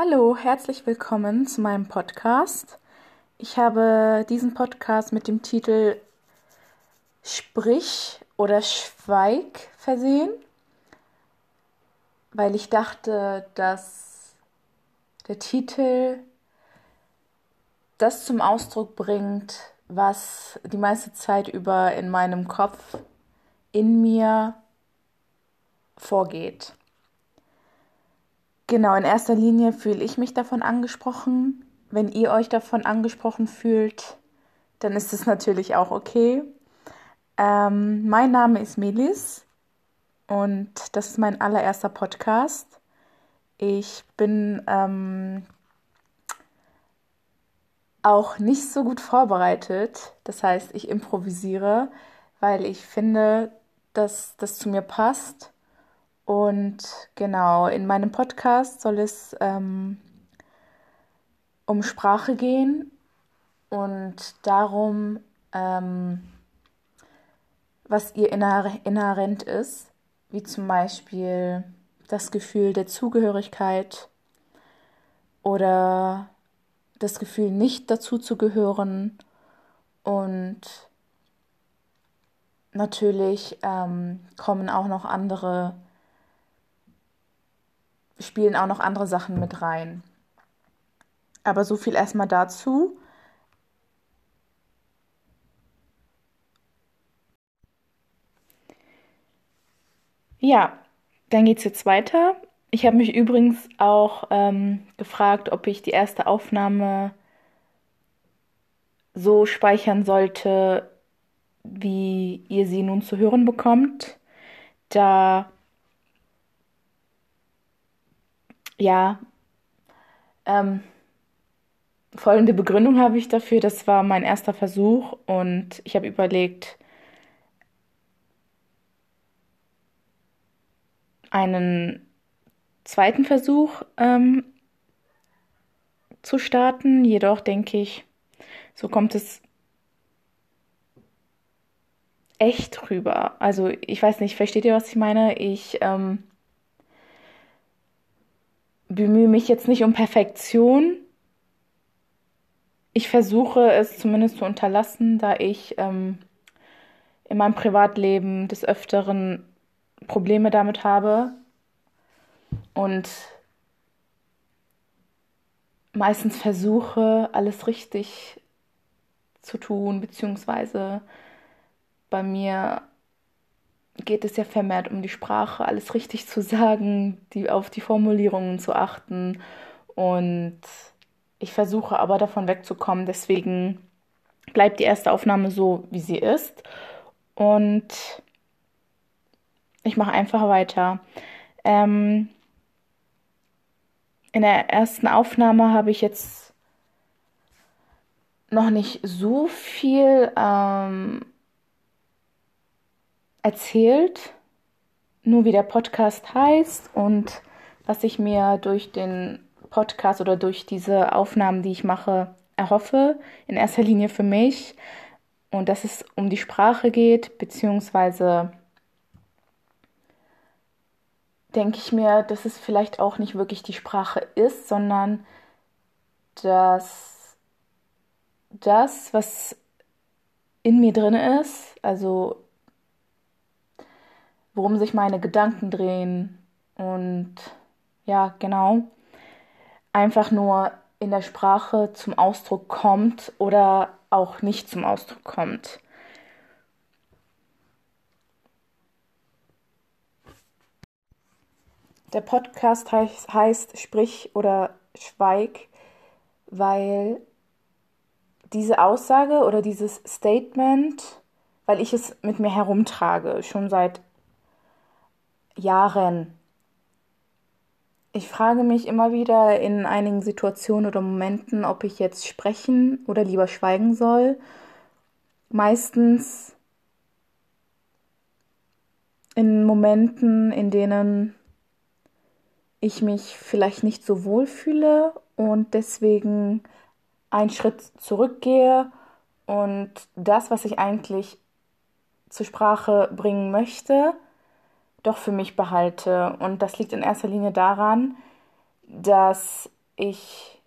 Hallo, herzlich willkommen zu meinem Podcast. Ich habe diesen Podcast mit dem Titel Sprich oder Schweig versehen, weil ich dachte, dass der Titel das zum Ausdruck bringt, was die meiste Zeit über in meinem Kopf, in mir vorgeht. Genau, in erster Linie fühle ich mich davon angesprochen. Wenn ihr euch davon angesprochen fühlt, dann ist es natürlich auch okay. Ähm, mein Name ist Melis und das ist mein allererster Podcast. Ich bin ähm, auch nicht so gut vorbereitet. Das heißt, ich improvisiere, weil ich finde, dass das zu mir passt und genau, in meinem Podcast soll es ähm, um Sprache gehen und darum, ähm, was ihr inhärent ist, wie zum Beispiel das Gefühl der Zugehörigkeit oder das Gefühl, nicht dazu zu gehören und natürlich ähm, kommen auch noch andere spielen auch noch andere Sachen mit rein. Aber so viel erstmal dazu. Ja, dann geht es jetzt weiter. Ich habe mich übrigens auch ähm, gefragt, ob ich die erste Aufnahme so speichern sollte, wie ihr sie nun zu hören bekommt, da ja, ähm, folgende Begründung habe ich dafür. Das war mein erster Versuch und ich habe überlegt, einen zweiten Versuch ähm, zu starten. Jedoch denke ich, so kommt es echt rüber. Also ich weiß nicht, versteht ihr, was ich meine? Ich ähm, bemühe mich jetzt nicht um Perfektion. Ich versuche es zumindest zu unterlassen, da ich ähm, in meinem Privatleben des Öfteren Probleme damit habe und meistens versuche, alles richtig zu tun, beziehungsweise bei mir geht es ja vermehrt um die Sprache, alles richtig zu sagen, die, auf die Formulierungen zu achten. Und ich versuche aber davon wegzukommen. Deswegen bleibt die erste Aufnahme so, wie sie ist. Und ich mache einfach weiter. Ähm, in der ersten Aufnahme habe ich jetzt noch nicht so viel ähm, erzählt, nur wie der Podcast heißt und was ich mir durch den Podcast oder durch diese Aufnahmen, die ich mache, erhoffe. In erster Linie für mich. Und dass es um die Sprache geht, beziehungsweise denke ich mir, dass es vielleicht auch nicht wirklich die Sprache ist, sondern dass das, was in mir drin ist, also worum sich meine Gedanken drehen und ja, genau, einfach nur in der Sprache zum Ausdruck kommt oder auch nicht zum Ausdruck kommt. Der Podcast heißt, heißt Sprich oder Schweig, weil diese Aussage oder dieses Statement, weil ich es mit mir herumtrage, schon seit Jahren. Ich frage mich immer wieder in einigen Situationen oder Momenten, ob ich jetzt sprechen oder lieber schweigen soll. Meistens in Momenten, in denen ich mich vielleicht nicht so wohl fühle und deswegen einen Schritt zurückgehe und das, was ich eigentlich zur Sprache bringen möchte, doch für mich behalte. Und das liegt in erster Linie daran, dass ich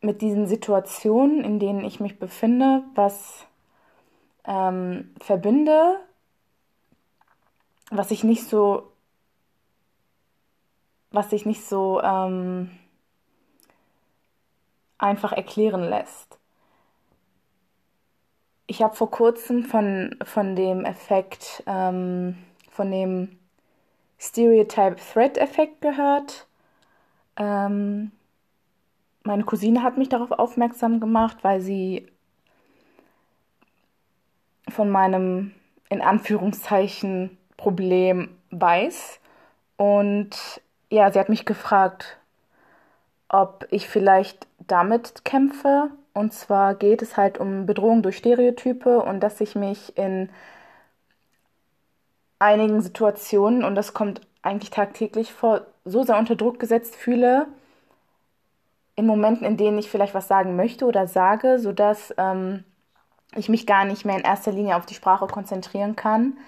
mit diesen Situationen, in denen ich mich befinde, was ähm, verbinde, was ich nicht so, was sich nicht so ähm, einfach erklären lässt. Ich habe vor kurzem von, von dem Effekt, ähm, von dem Stereotype Threat Effekt gehört. Ähm, meine Cousine hat mich darauf aufmerksam gemacht, weil sie von meinem in Anführungszeichen Problem weiß. Und ja, sie hat mich gefragt, ob ich vielleicht damit kämpfe. Und zwar geht es halt um Bedrohung durch Stereotype und dass ich mich in einigen Situationen, und das kommt eigentlich tagtäglich vor, so sehr unter Druck gesetzt fühle, in Momenten, in denen ich vielleicht was sagen möchte oder sage, sodass ähm, ich mich gar nicht mehr in erster Linie auf die Sprache konzentrieren kann,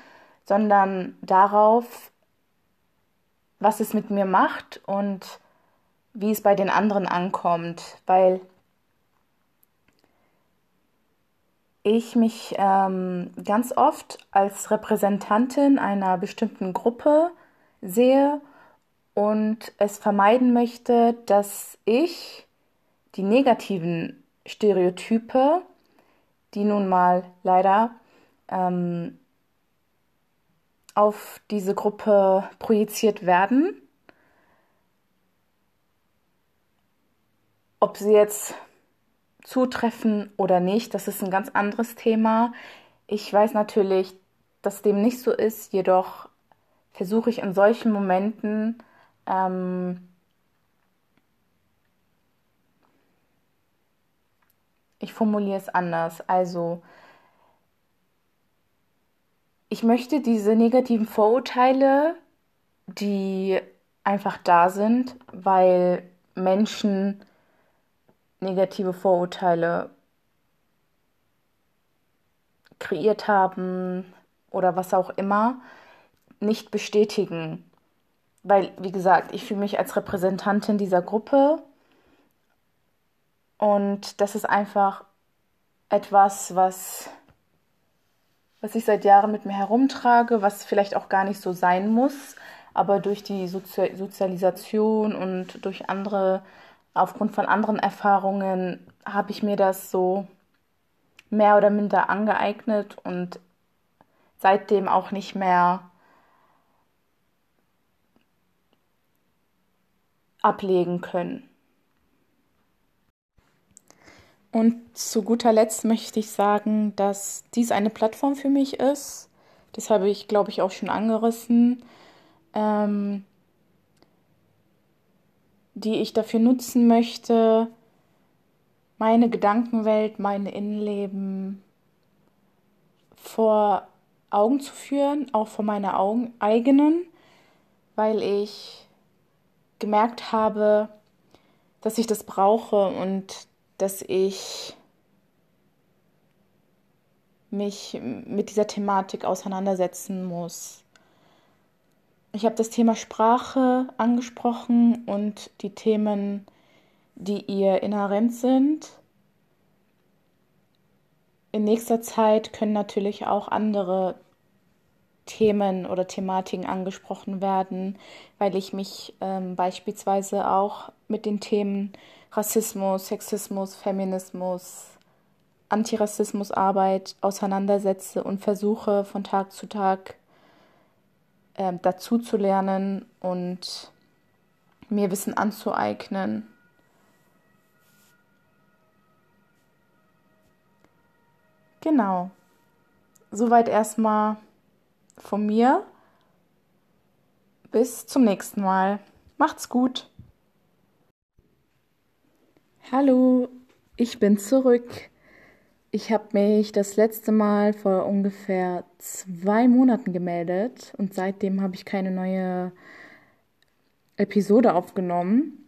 sondern darauf, was es mit mir macht und wie es bei den anderen ankommt, weil ich mich ähm, ganz oft als Repräsentantin einer bestimmten Gruppe sehe und es vermeiden möchte, dass ich die negativen Stereotype, die nun mal leider ähm, auf diese Gruppe projiziert werden, ob sie jetzt zutreffen oder nicht, das ist ein ganz anderes Thema. Ich weiß natürlich, dass dem nicht so ist, jedoch versuche ich in solchen Momenten ähm, ich formuliere es anders. Also ich möchte diese negativen Vorurteile, die einfach da sind, weil Menschen negative Vorurteile kreiert haben oder was auch immer, nicht bestätigen. Weil, wie gesagt, ich fühle mich als Repräsentantin dieser Gruppe und das ist einfach etwas, was, was ich seit Jahren mit mir herumtrage, was vielleicht auch gar nicht so sein muss, aber durch die Sozi Sozialisation und durch andere aufgrund von anderen Erfahrungen habe ich mir das so mehr oder minder angeeignet und seitdem auch nicht mehr ablegen können. Und zu guter Letzt möchte ich sagen, dass dies eine Plattform für mich ist. Das habe ich, glaube ich, auch schon angerissen. Ähm, die ich dafür nutzen möchte, meine Gedankenwelt, mein Innenleben vor Augen zu führen, auch vor meiner Augen, eigenen, weil ich gemerkt habe, dass ich das brauche und dass ich mich mit dieser Thematik auseinandersetzen muss. Ich habe das Thema Sprache angesprochen und die Themen, die ihr inhärent sind. In nächster Zeit können natürlich auch andere Themen oder Thematiken angesprochen werden, weil ich mich ähm, beispielsweise auch mit den Themen Rassismus, Sexismus, Feminismus, Antirassismusarbeit auseinandersetze und versuche von Tag zu Tag äh, dazu zu lernen und mir Wissen anzueignen. Genau. Soweit erstmal von mir. Bis zum nächsten Mal. Macht's gut. Hallo, ich bin zurück. Ich habe mich das letzte Mal vor ungefähr zwei Monaten gemeldet und seitdem habe ich keine neue Episode aufgenommen.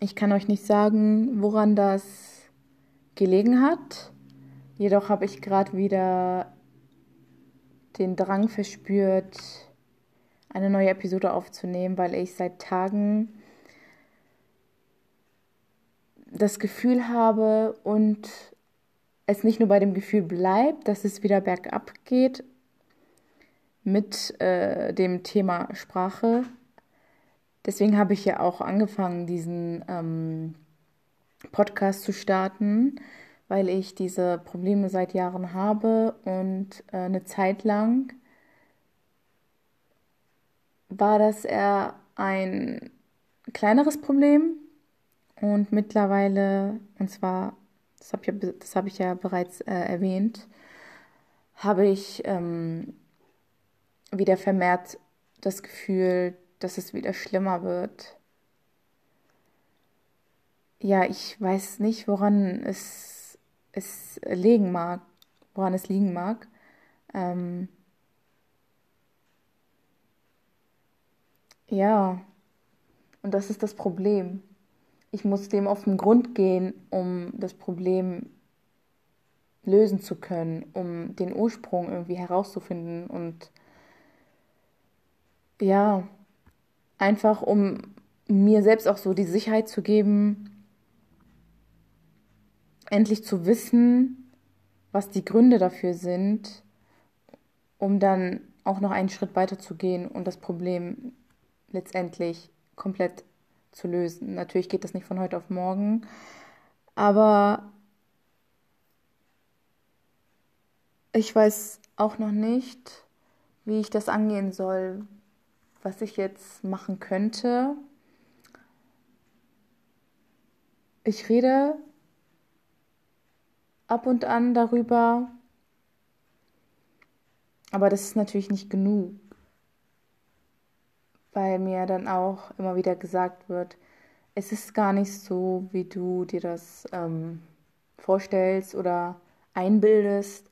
Ich kann euch nicht sagen, woran das gelegen hat. Jedoch habe ich gerade wieder den Drang verspürt, eine neue Episode aufzunehmen, weil ich seit Tagen das Gefühl habe und es nicht nur bei dem Gefühl bleibt, dass es wieder bergab geht mit äh, dem Thema Sprache. Deswegen habe ich ja auch angefangen, diesen ähm, Podcast zu starten, weil ich diese Probleme seit Jahren habe und äh, eine Zeit lang war das eher ein kleineres Problem und mittlerweile, und zwar, das habe ich, ja, hab ich ja bereits äh, erwähnt, habe ich ähm, wieder vermehrt das Gefühl, dass es wieder schlimmer wird. Ja, ich weiß nicht, woran es, es liegen mag, woran es liegen mag. Ähm, ja, und das ist das Problem. Ich muss dem auf den Grund gehen, um das Problem lösen zu können, um den Ursprung irgendwie herauszufinden und ja, einfach um mir selbst auch so die Sicherheit zu geben, endlich zu wissen, was die Gründe dafür sind, um dann auch noch einen Schritt weiter zu gehen und das Problem letztendlich komplett zu lösen. Natürlich geht das nicht von heute auf morgen, aber ich weiß auch noch nicht, wie ich das angehen soll, was ich jetzt machen könnte. Ich rede ab und an darüber, aber das ist natürlich nicht genug weil mir dann auch immer wieder gesagt wird, es ist gar nicht so, wie du dir das ähm, vorstellst oder einbildest.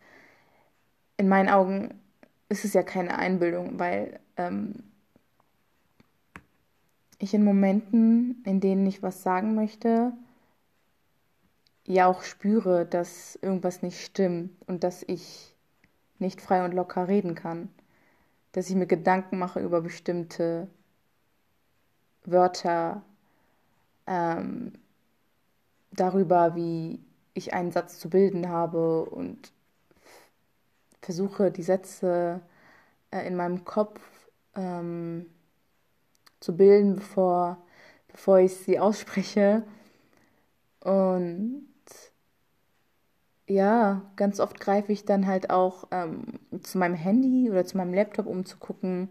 In meinen Augen ist es ja keine Einbildung, weil ähm, ich in Momenten, in denen ich was sagen möchte, ja auch spüre, dass irgendwas nicht stimmt und dass ich nicht frei und locker reden kann dass ich mir Gedanken mache über bestimmte Wörter, ähm, darüber, wie ich einen Satz zu bilden habe und versuche die Sätze äh, in meinem Kopf ähm, zu bilden, bevor, bevor ich sie ausspreche. Und ja, ganz oft greife ich dann halt auch ähm, zu meinem Handy oder zu meinem Laptop, um zu gucken,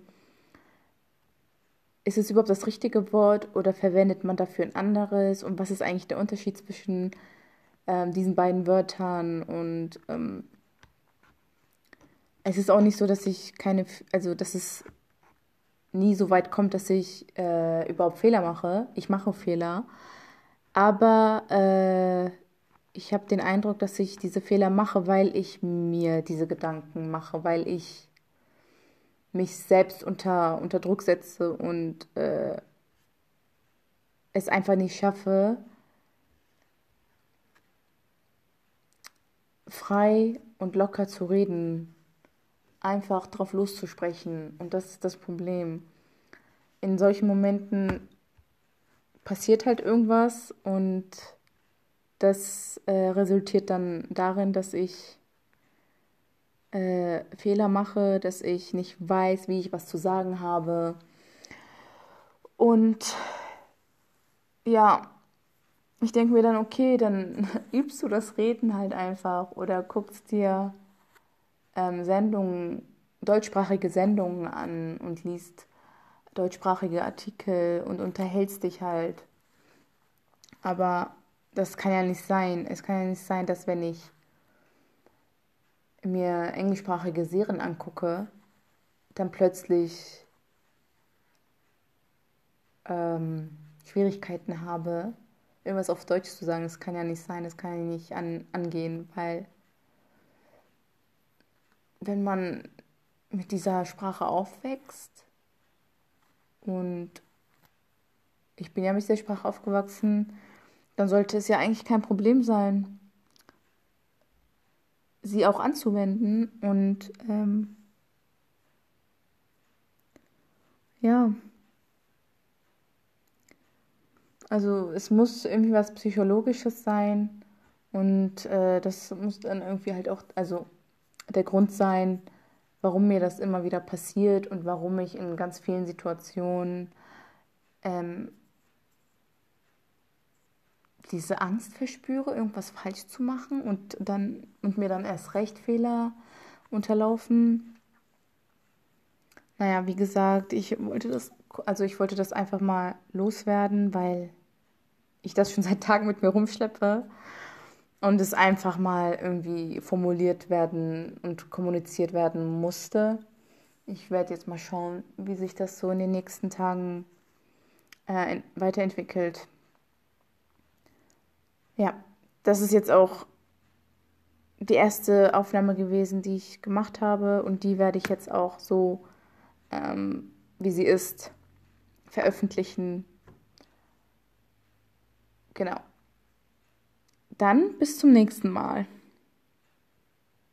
ist es überhaupt das richtige Wort oder verwendet man dafür ein anderes? Und was ist eigentlich der Unterschied zwischen ähm, diesen beiden Wörtern? Und ähm, es ist auch nicht so, dass ich keine, also dass es nie so weit kommt, dass ich äh, überhaupt Fehler mache. Ich mache Fehler, aber äh, ich habe den Eindruck, dass ich diese Fehler mache, weil ich mir diese Gedanken mache, weil ich mich selbst unter, unter Druck setze und äh, es einfach nicht schaffe, frei und locker zu reden, einfach drauf loszusprechen. Und das ist das Problem. In solchen Momenten passiert halt irgendwas und das äh, resultiert dann darin, dass ich äh, Fehler mache, dass ich nicht weiß, wie ich was zu sagen habe. Und ja, ich denke mir dann, okay, dann übst du das Reden halt einfach oder guckst dir ähm, Sendungen, deutschsprachige Sendungen an und liest deutschsprachige Artikel und unterhältst dich halt. Aber das kann ja nicht sein. Es kann ja nicht sein, dass wenn ich mir englischsprachige Serien angucke, dann plötzlich ähm, Schwierigkeiten habe, irgendwas auf Deutsch zu sagen. Das kann ja nicht sein, das kann ja nicht an, angehen, weil wenn man mit dieser Sprache aufwächst und ich bin ja mit dieser Sprache aufgewachsen, dann sollte es ja eigentlich kein Problem sein, sie auch anzuwenden und ähm, ja, Also es muss irgendwie was Psychologisches sein und äh, das muss dann irgendwie halt auch, also der Grund sein, warum mir das immer wieder passiert und warum ich in ganz vielen Situationen ähm, diese Angst verspüre, irgendwas falsch zu machen und dann und mir dann erst recht Fehler unterlaufen. Naja, wie gesagt, ich wollte das, also ich wollte das einfach mal loswerden, weil ich das schon seit Tagen mit mir rumschleppe und es einfach mal irgendwie formuliert werden und kommuniziert werden musste. Ich werde jetzt mal schauen, wie sich das so in den nächsten Tagen äh, weiterentwickelt. Ja, das ist jetzt auch die erste Aufnahme gewesen, die ich gemacht habe und die werde ich jetzt auch so, ähm, wie sie ist, veröffentlichen. Genau. Dann bis zum nächsten Mal.